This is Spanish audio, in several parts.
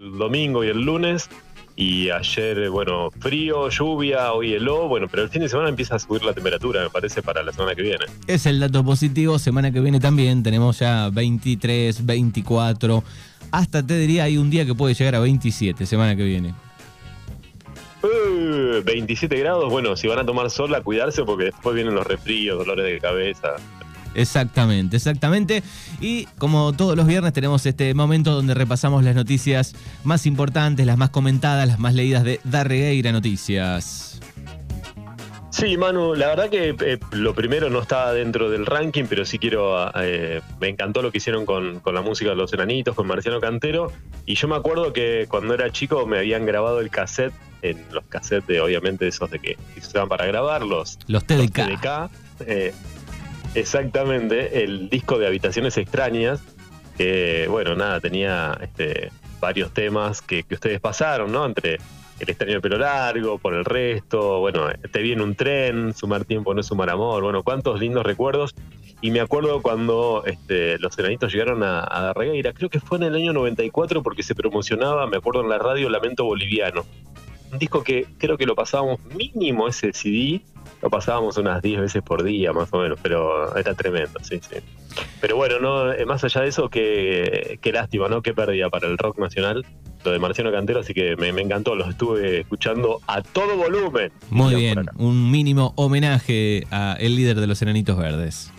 el domingo y el lunes. Y ayer, bueno, frío, lluvia, hoy heló, bueno, pero el fin de semana empieza a subir la temperatura, me parece, para la semana que viene. Es el dato positivo, semana que viene también tenemos ya 23, 24, hasta te diría hay un día que puede llegar a 27, semana que viene. 27 uh, grados, bueno, si van a tomar sol, a cuidarse porque después vienen los resfríos, dolores de cabeza. Exactamente, exactamente. Y como todos los viernes tenemos este momento donde repasamos las noticias más importantes, las más comentadas, las más leídas de Darregueira Noticias. Sí, Manu, la verdad que eh, lo primero no estaba dentro del ranking, pero sí quiero. Eh, me encantó lo que hicieron con, la música de los enanitos, con Marciano Cantero. Y yo me acuerdo que cuando era chico me habían grabado el cassette, en los cassettes, de, obviamente, esos de que se usaban para grabarlos. Los TDK. Eh, exactamente, el disco de Habitaciones Extrañas, que, bueno, nada, tenía este, varios temas que, que ustedes pasaron, ¿no? Entre el extraño de pelo largo, por el resto, bueno, te vi en un tren, sumar tiempo no es sumar amor, bueno, cuántos lindos recuerdos. Y me acuerdo cuando este, los enanitos llegaron a, a creo que fue en el año 94 porque se promocionaba, me acuerdo en la radio, Lamento Boliviano. Un disco que creo que lo pasábamos mínimo ese CD, lo pasábamos unas 10 veces por día más o menos, pero era tremendo, sí, sí. Pero bueno, no, eh, más allá de eso, qué, qué lástima, ¿no? Qué pérdida para el rock nacional lo de Marciano Cantero, así que me, encantó, los estuve escuchando a todo volumen. Muy bien, un mínimo homenaje a el líder de los Enanitos Verdes.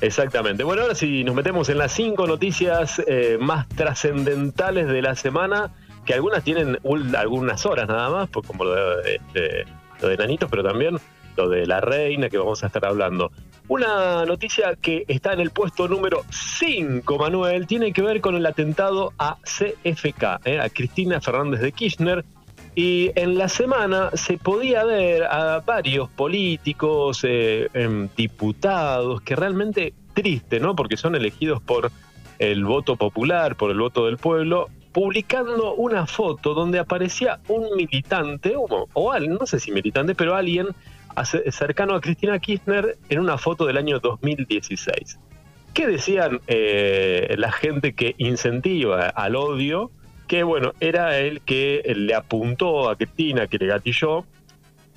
Exactamente. Bueno, ahora sí nos metemos en las cinco noticias eh, más trascendentales de la semana, que algunas tienen algunas horas nada más, pues como lo de, este, lo de Enanitos, pero también lo de la reina que vamos a estar hablando. Una noticia que está en el puesto número 5, Manuel, tiene que ver con el atentado a CFK, eh, a Cristina Fernández de Kirchner. Y en la semana se podía ver a varios políticos, eh, em, diputados, que realmente triste, ¿no? Porque son elegidos por el voto popular, por el voto del pueblo, publicando una foto donde aparecía un militante, o, o alguien, no sé si militante, pero alguien cercano a Cristina Kirchner en una foto del año 2016. ¿Qué decían eh, la gente que incentiva al odio? Que bueno, era el que le apuntó a Cristina, que le gatilló.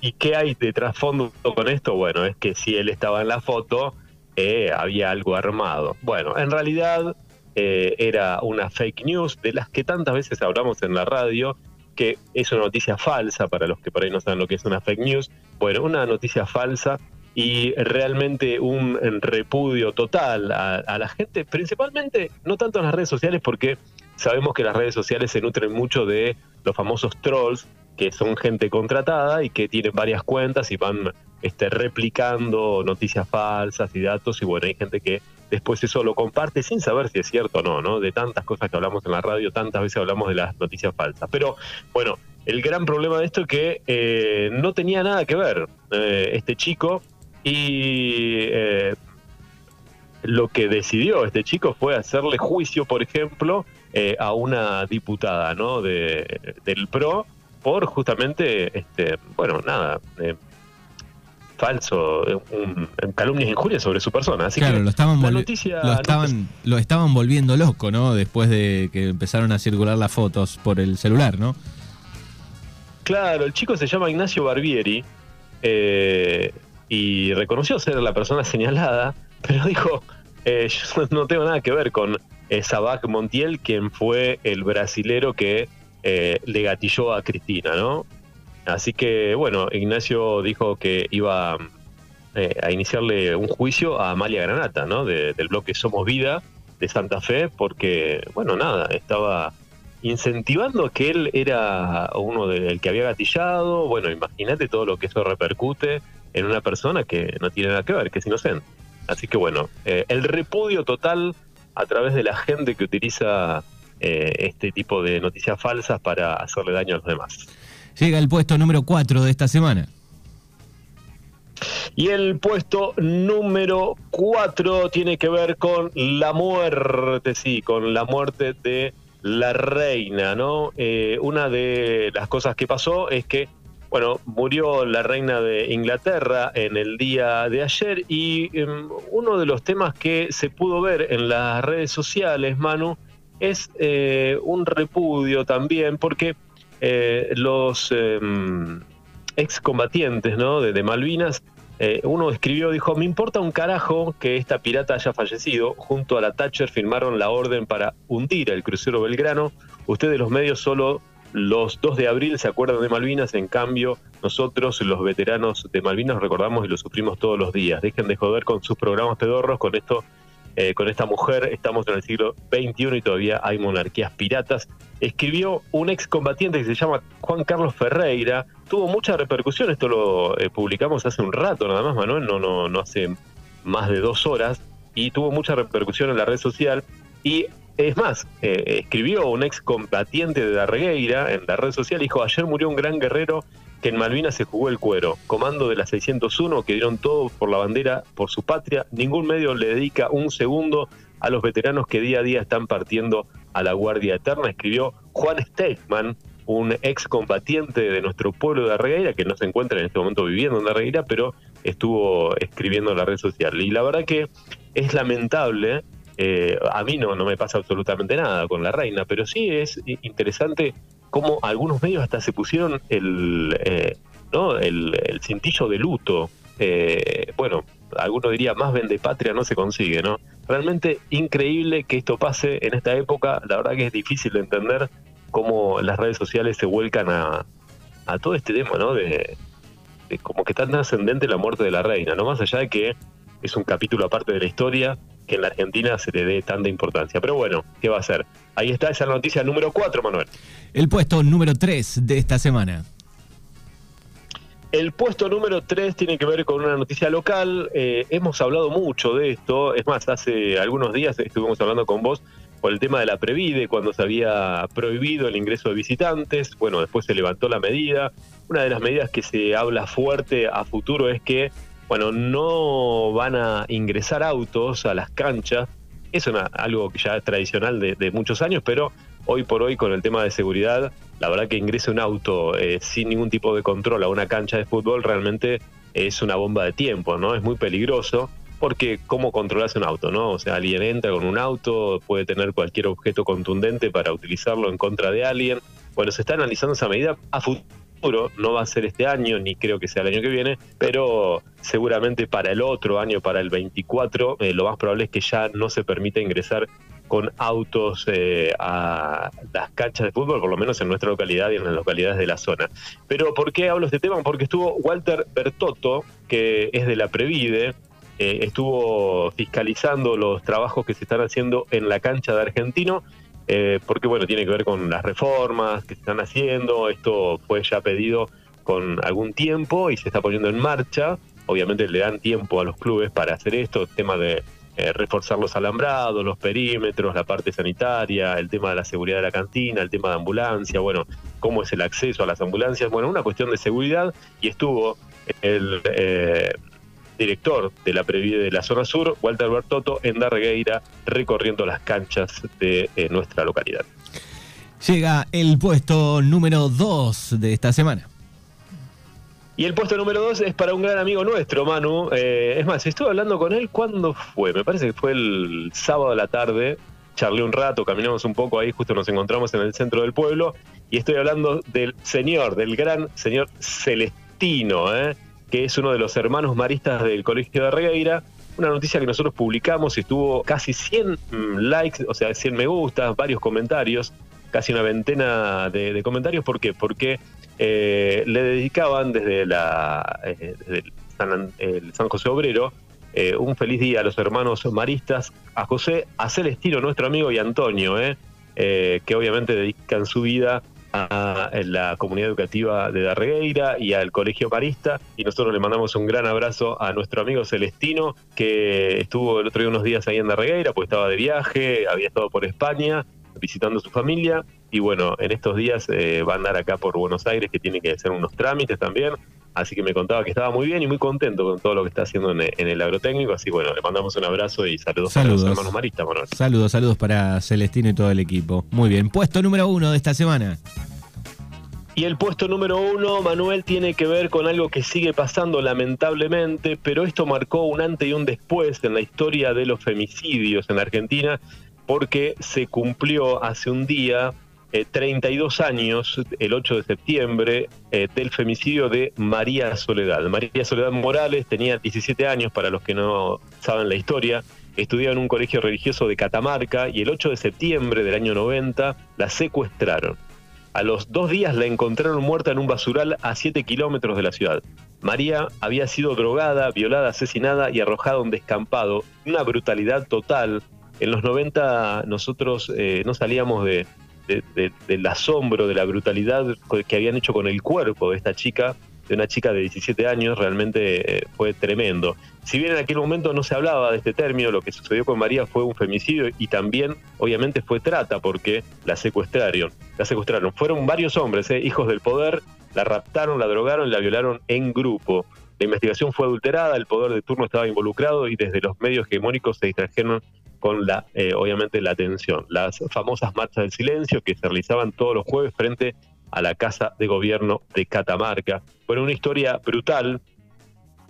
¿Y qué hay de trasfondo con esto? Bueno, es que si él estaba en la foto, eh, había algo armado. Bueno, en realidad eh, era una fake news de las que tantas veces hablamos en la radio que es una noticia falsa para los que por ahí no saben lo que es una fake news. Bueno, una noticia falsa y realmente un repudio total a, la gente, principalmente no tanto en las redes sociales porque sabemos que las redes sociales se nutren mucho de los famosos trolls, que son gente contratada y que tienen varias cuentas y van este, replicando noticias falsas y datos y bueno, hay gente que después eso lo comparte sin saber si es cierto o no, ¿no? De tantas cosas que hablamos en la radio, tantas veces hablamos de las noticias falsas. Pero bueno, el gran problema de esto es que eh, no tenía nada que ver eh, este chico y eh, lo que decidió este chico fue hacerle juicio, por ejemplo, a una diputada, ¿no? De, del PRO por justamente, este, bueno, nada, falso, un, calumnias e injurias sobre su persona. Así claro, que lo estaban, lo, estaban, lo estaban volviendo loco, ¿no? Después de que empezaron a circular las fotos por el celular, ¿no? Claro, el chico se llama Ignacio Barbieri eh, y reconoció ser la persona señalada, pero dijo, eh, yo no tengo nada que ver con eh, Sabac Montiel, quien fue el brasilero que le gatilló a Cristina, ¿no? Así que, bueno, Ignacio dijo que iba eh, a iniciarle un juicio a Amalia Granata, ¿no? del bloque Somos Vida de Santa Fe, porque, bueno, nada, estaba incentivando que él era uno del que había gatillado. Bueno, imagínate todo lo que eso repercute en una persona que no tiene nada que ver, que es inocente. Así que, bueno, eh, el repudio total a través de la gente que utiliza eh, este tipo de noticias falsas para hacerle daño a los demás llega el puesto número 4 de esta semana. Y el puesto número 4 tiene que ver con la muerte, sí, con la muerte de la reina, ¿no? Eh, una de las cosas que pasó es que, bueno, murió la reina de Inglaterra en el día de ayer y em, uno de los temas que se pudo ver en las redes sociales, Manu, es eh, un repudio también porque eh, los em, excombatientes ¿no? de, Malvinas, eh, uno escribió, dijo, me importa un carajo que esta pirata haya fallecido, junto a la Thatcher firmaron la orden para hundir el crucero Belgrano, ustedes los medios solo los 2 de abril se acuerdan de Malvinas, en cambio nosotros los veteranos de Malvinas recordamos y lo sufrimos todos los días. Dejen de joder con sus programas pedorros, con esto eh, con esta mujer, estamos en el siglo XXI y todavía hay monarquías piratas. Escribió un excombatiente que se llama Juan Carlos Ferreira, tuvo mucha repercusión, esto lo eh, publicamos hace un rato nada más, Manuel, no, no, no hace más de dos horas, y tuvo mucha repercusión en la red social. Y es más, eh, escribió un excombatiente de Darregueira en la red social, dijo, ayer murió un gran guerrero que en Malvinas se jugó el cuero. Comando de la 601 que dieron todo por la bandera, por su patria. Ningún medio le dedica un segundo a los veteranos que día a día están partiendo a la Guardia Eterna, escribió Juan Stegman, un ex combatiente de nuestro pueblo de Arregueira, que no se encuentra en este momento viviendo en Arregueira, pero estuvo escribiendo en la red social. Y la verdad que es lamentable, eh, a mí no, no me pasa absolutamente nada con la reina, pero sí es interesante como algunos medios hasta se pusieron el, eh, ¿no? el, cintillo de luto. Eh, bueno, alguno diría más patria no se consigue, ¿no? Realmente increíble que esto pase en esta época. La verdad que es difícil de entender cómo las redes sociales se vuelcan a, a todo este tema, ¿no? De, de como que tan ascendente la muerte de la reina, ¿no? Más allá de que es un capítulo aparte de la historia que en la Argentina se le dé tanta importancia. Pero bueno, ¿qué va a ser? Ahí está esa noticia número 4, Manuel. El puesto número 3 de esta semana. El puesto número 3 tiene que ver con una noticia local. Eh, hemos hablado mucho de esto. Es más, hace algunos días estuvimos hablando con vos por el tema de la Previde, cuando se había prohibido el ingreso de visitantes. Bueno, después se levantó la medida. Una de las medidas que se habla fuerte a futuro es que bueno, no van a ingresar autos a las canchas. Es algo que ya es tradicional de, muchos años, pero hoy por hoy con el tema de seguridad, la verdad que ingrese un auto eh, sin ningún tipo de control a una cancha de fútbol realmente es una bomba de tiempo, ¿no? Es muy peligroso porque cómo controlas un auto, ¿no? O sea, alguien entra con un auto, puede tener cualquier objeto contundente para utilizarlo en contra de alguien. Bueno, se está analizando esa medida a no va a ser este año, ni creo que sea el año que viene, pero seguramente para el otro año, para el 24, eh, lo más probable es que ya no se permita ingresar con autos eh, a las canchas de fútbol, por lo menos en nuestra localidad y en las localidades de la zona. Pero ¿por qué hablo de este tema? Porque estuvo Walter Bertotto, que es de la Previde, eh, estuvo fiscalizando los trabajos que se están haciendo en la cancha de Argentino eh, porque bueno, tiene que ver con las reformas que se están haciendo, esto fue ya pedido con algún tiempo y se está poniendo en marcha, obviamente le dan tiempo a los clubes para hacer esto, el tema de eh, reforzar los alambrados, los perímetros, la parte sanitaria, el tema de la seguridad de la cantina, el tema de ambulancia, bueno, cómo es el acceso a las ambulancias, bueno, una cuestión de seguridad y estuvo el... Eh, director de la Previde de la zona sur, Walter Bertotto, en Darregueira, recorriendo las canchas de eh, nuestra localidad. Llega el puesto número 2 de esta semana. Y el puesto número 2 es para un gran amigo nuestro, Manu. Eh, es más, estuve hablando con él cuando fue, me parece que fue el sábado de la tarde. Charlé un rato, caminamos un poco ahí, justo nos encontramos en el centro del pueblo. Y estoy hablando del señor, del gran señor Celestino, ¿eh? Que es uno de los hermanos maristas del Colegio de Regueira. Una noticia que nosotros publicamos y estuvo casi 100 mm, likes, o sea, 100 me gustas, varios comentarios, casi una veintena de, comentarios. ¿Por qué? Porque eh, le dedicaban desde, la, eh, San, José Obrero eh, un feliz día a los hermanos maristas, a José, a Celestino, nuestro amigo, y Antonio, que obviamente dedican su vida a la comunidad educativa de Darregueira y al Colegio Marista. Y nosotros le mandamos un gran abrazo a nuestro amigo Celestino, que estuvo el otro día unos días ahí en Darregueira, porque estaba de viaje, había estado por España visitando a su familia. Y bueno, en estos días eh, va a andar acá por Buenos Aires, que tiene que hacer unos trámites también. Así que me contaba que estaba muy bien y muy contento con todo lo que está haciendo en, el agrotécnico. Así bueno, le mandamos un abrazo y saludos, saludos. para los hermanos maristas, Manuel. Saludos, saludos para Celestino y todo el equipo. Muy bien, puesto número uno de esta semana. Y el puesto número uno, Manuel, tiene que ver con algo que sigue pasando lamentablemente, pero esto marcó un antes y un después en la historia de los femicidios en Argentina. Porque se cumplió hace un día 32 eh, años, el 8 de septiembre, eh, del femicidio de María Soledad. María Soledad Morales tenía 17 años, para los que no saben la historia, estudiaba en un colegio religioso de Catamarca y el 8 de septiembre del año 90 la secuestraron. A los dos días la encontraron muerta en un basural a 7 kilómetros de la ciudad. María había sido drogada, violada, asesinada y arrojada a un descampado. Una brutalidad total. En los 90 nosotros eh, no salíamos de, del asombro, de la brutalidad que habían hecho con el cuerpo de esta chica, de una chica de 17 años, realmente eh, fue tremendo. Si bien en aquel momento no se hablaba de este término, lo que sucedió con María fue un femicidio y también, obviamente, fue trata porque la secuestraron. La secuestraron. Fueron varios hombres, eh, hijos del poder, la raptaron, la drogaron la violaron en grupo. La investigación fue adulterada, el poder de turno estaba involucrado y desde los medios hegemónicos se distrajeron con la, eh, obviamente, la atención. Las famosas marchas del silencio que se realizaban todos los jueves frente a la Casa de Gobierno de Catamarca. Fue una historia brutal.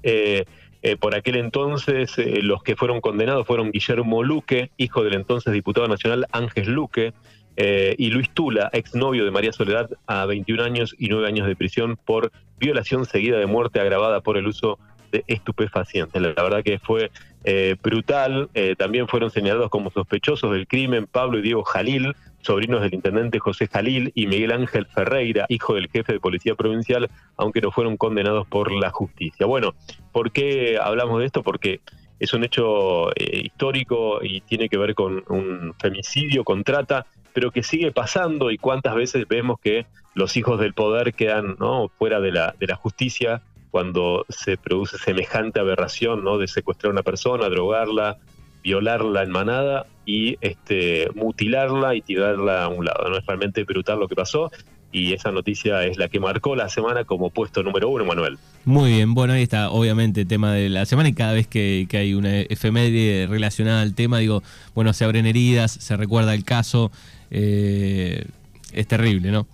Eh, eh, por aquel entonces, los que fueron condenados fueron Guillermo Luque, hijo del entonces diputado nacional Ángel Luque, y Luis Tula, exnovio de María Soledad, a 21 años y 9 años de prisión por violación seguida de muerte agravada por el uso de estupefacientes. La verdad que fue eh, brutal. Eh, también fueron señalados como sospechosos del crimen Pablo y Diego Jalil, sobrinos del intendente José Jalil, y Miguel Ángel Ferreira, hijo del jefe de policía provincial, aunque no fueron condenados por la justicia. Bueno, ¿por qué hablamos de esto? Porque es un hecho eh, histórico y tiene que ver con un femicidio, con trata, pero que sigue pasando y cuántas veces vemos que los hijos del poder quedan ¿no? fuera de la, de la justicia cuando se produce semejante aberración, ¿no? De secuestrar a una persona, drogarla, violarla en manada y este, mutilarla y tirarla a un lado. ¿no? Es realmente brutal lo que pasó y esa noticia es la que marcó la semana como puesto número uno, Manuel. Muy bien, bueno, ahí está, obviamente, el tema de la semana y cada vez que, hay una efeméride relacionada al tema, digo, bueno, se abren heridas, se recuerda el caso, eh, es terrible, ¿no?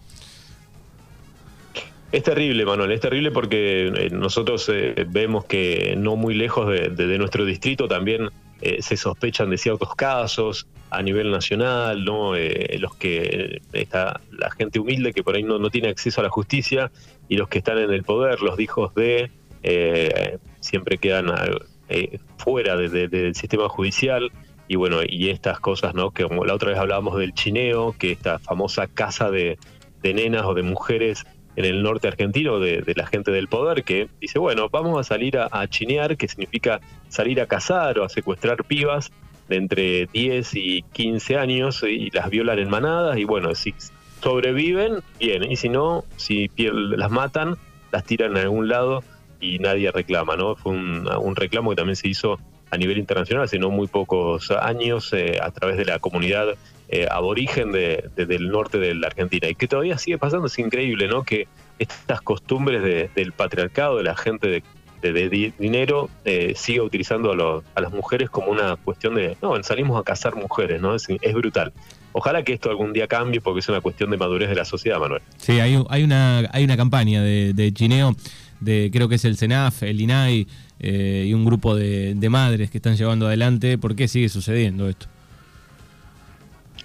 Es terrible, Manuel, es terrible porque eh, nosotros eh, vemos que no muy lejos de, nuestro distrito también eh, se sospechan de ciertos casos a nivel nacional, ¿no? los que está la gente humilde que por ahí no, tiene acceso a la justicia y los que están en el poder, los hijos de, siempre quedan fuera del sistema judicial y bueno, y estas cosas, ¿no? Que como la otra vez hablábamos del chineo, que esta famosa casa de, de nenas o de mujeres en el norte argentino de, la gente del poder que dice, bueno, vamos a salir a, chinear, que significa salir a cazar o a secuestrar pibas de entre 10 y 15 años y las violan en manadas y bueno, si sobreviven, bien, y si no, si las matan, las tiran a algún lado y nadie reclama, ¿no? Fue un, reclamo que también se hizo a nivel internacional hace no muy pocos años eh, a través de la comunidad eh, aborigen de, del norte de la Argentina y que todavía sigue pasando, es increíble, ¿no? Que estas costumbres del patriarcado, de la gente de, dinero, eh, sigue utilizando a, las mujeres como una cuestión de, no, salimos a cazar mujeres, ¿no? Es, brutal. Ojalá que esto algún día cambie porque es una cuestión de madurez de la sociedad, Manuel. Sí, hay, hay, una, hay una campaña de, chineo, de creo que es el CENAF, el INAI eh, y un grupo de, de madres que están llevando adelante. ¿Por qué sigue sucediendo esto?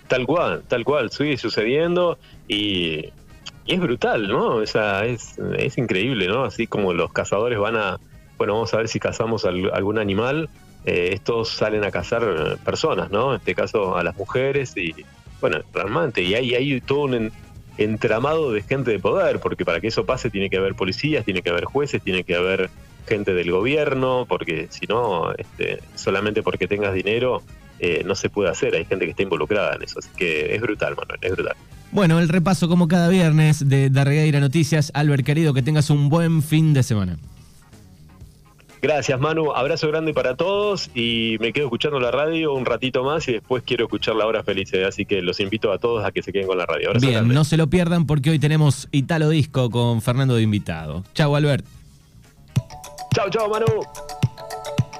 Tal cual, tal cual, sigue sucediendo y, es brutal, ¿no? O sea, es, es increíble, ¿no? Así como los cazadores van a, bueno, vamos a ver si cazamos algún animal, eh, estos salen a cazar personas, ¿no? En este caso a las mujeres y, bueno, realmente, y hay, hay todo un entramado de gente de poder, porque para que eso pase tiene que haber policías, tiene que haber jueces, tiene que haber gente del gobierno, porque si no, este, solamente porque tengas dinero, eh, no se puede hacer. Hay gente que está involucrada en eso. Así que es brutal, Manuel, es brutal. Bueno, el repaso como cada viernes de Darregueira Noticias. Albert, querido, que tengas un buen fin de semana. Gracias, Manu. Abrazo grande para todos y me quedo escuchando la radio un ratito más y después quiero escuchar la hora feliz. ¿eh? Así que los invito a todos a que se queden con la radio. Bien, no se lo pierdan porque hoy tenemos Italo Disco con Fernando de invitado. Chau, Albert. Chau, chau, Manu.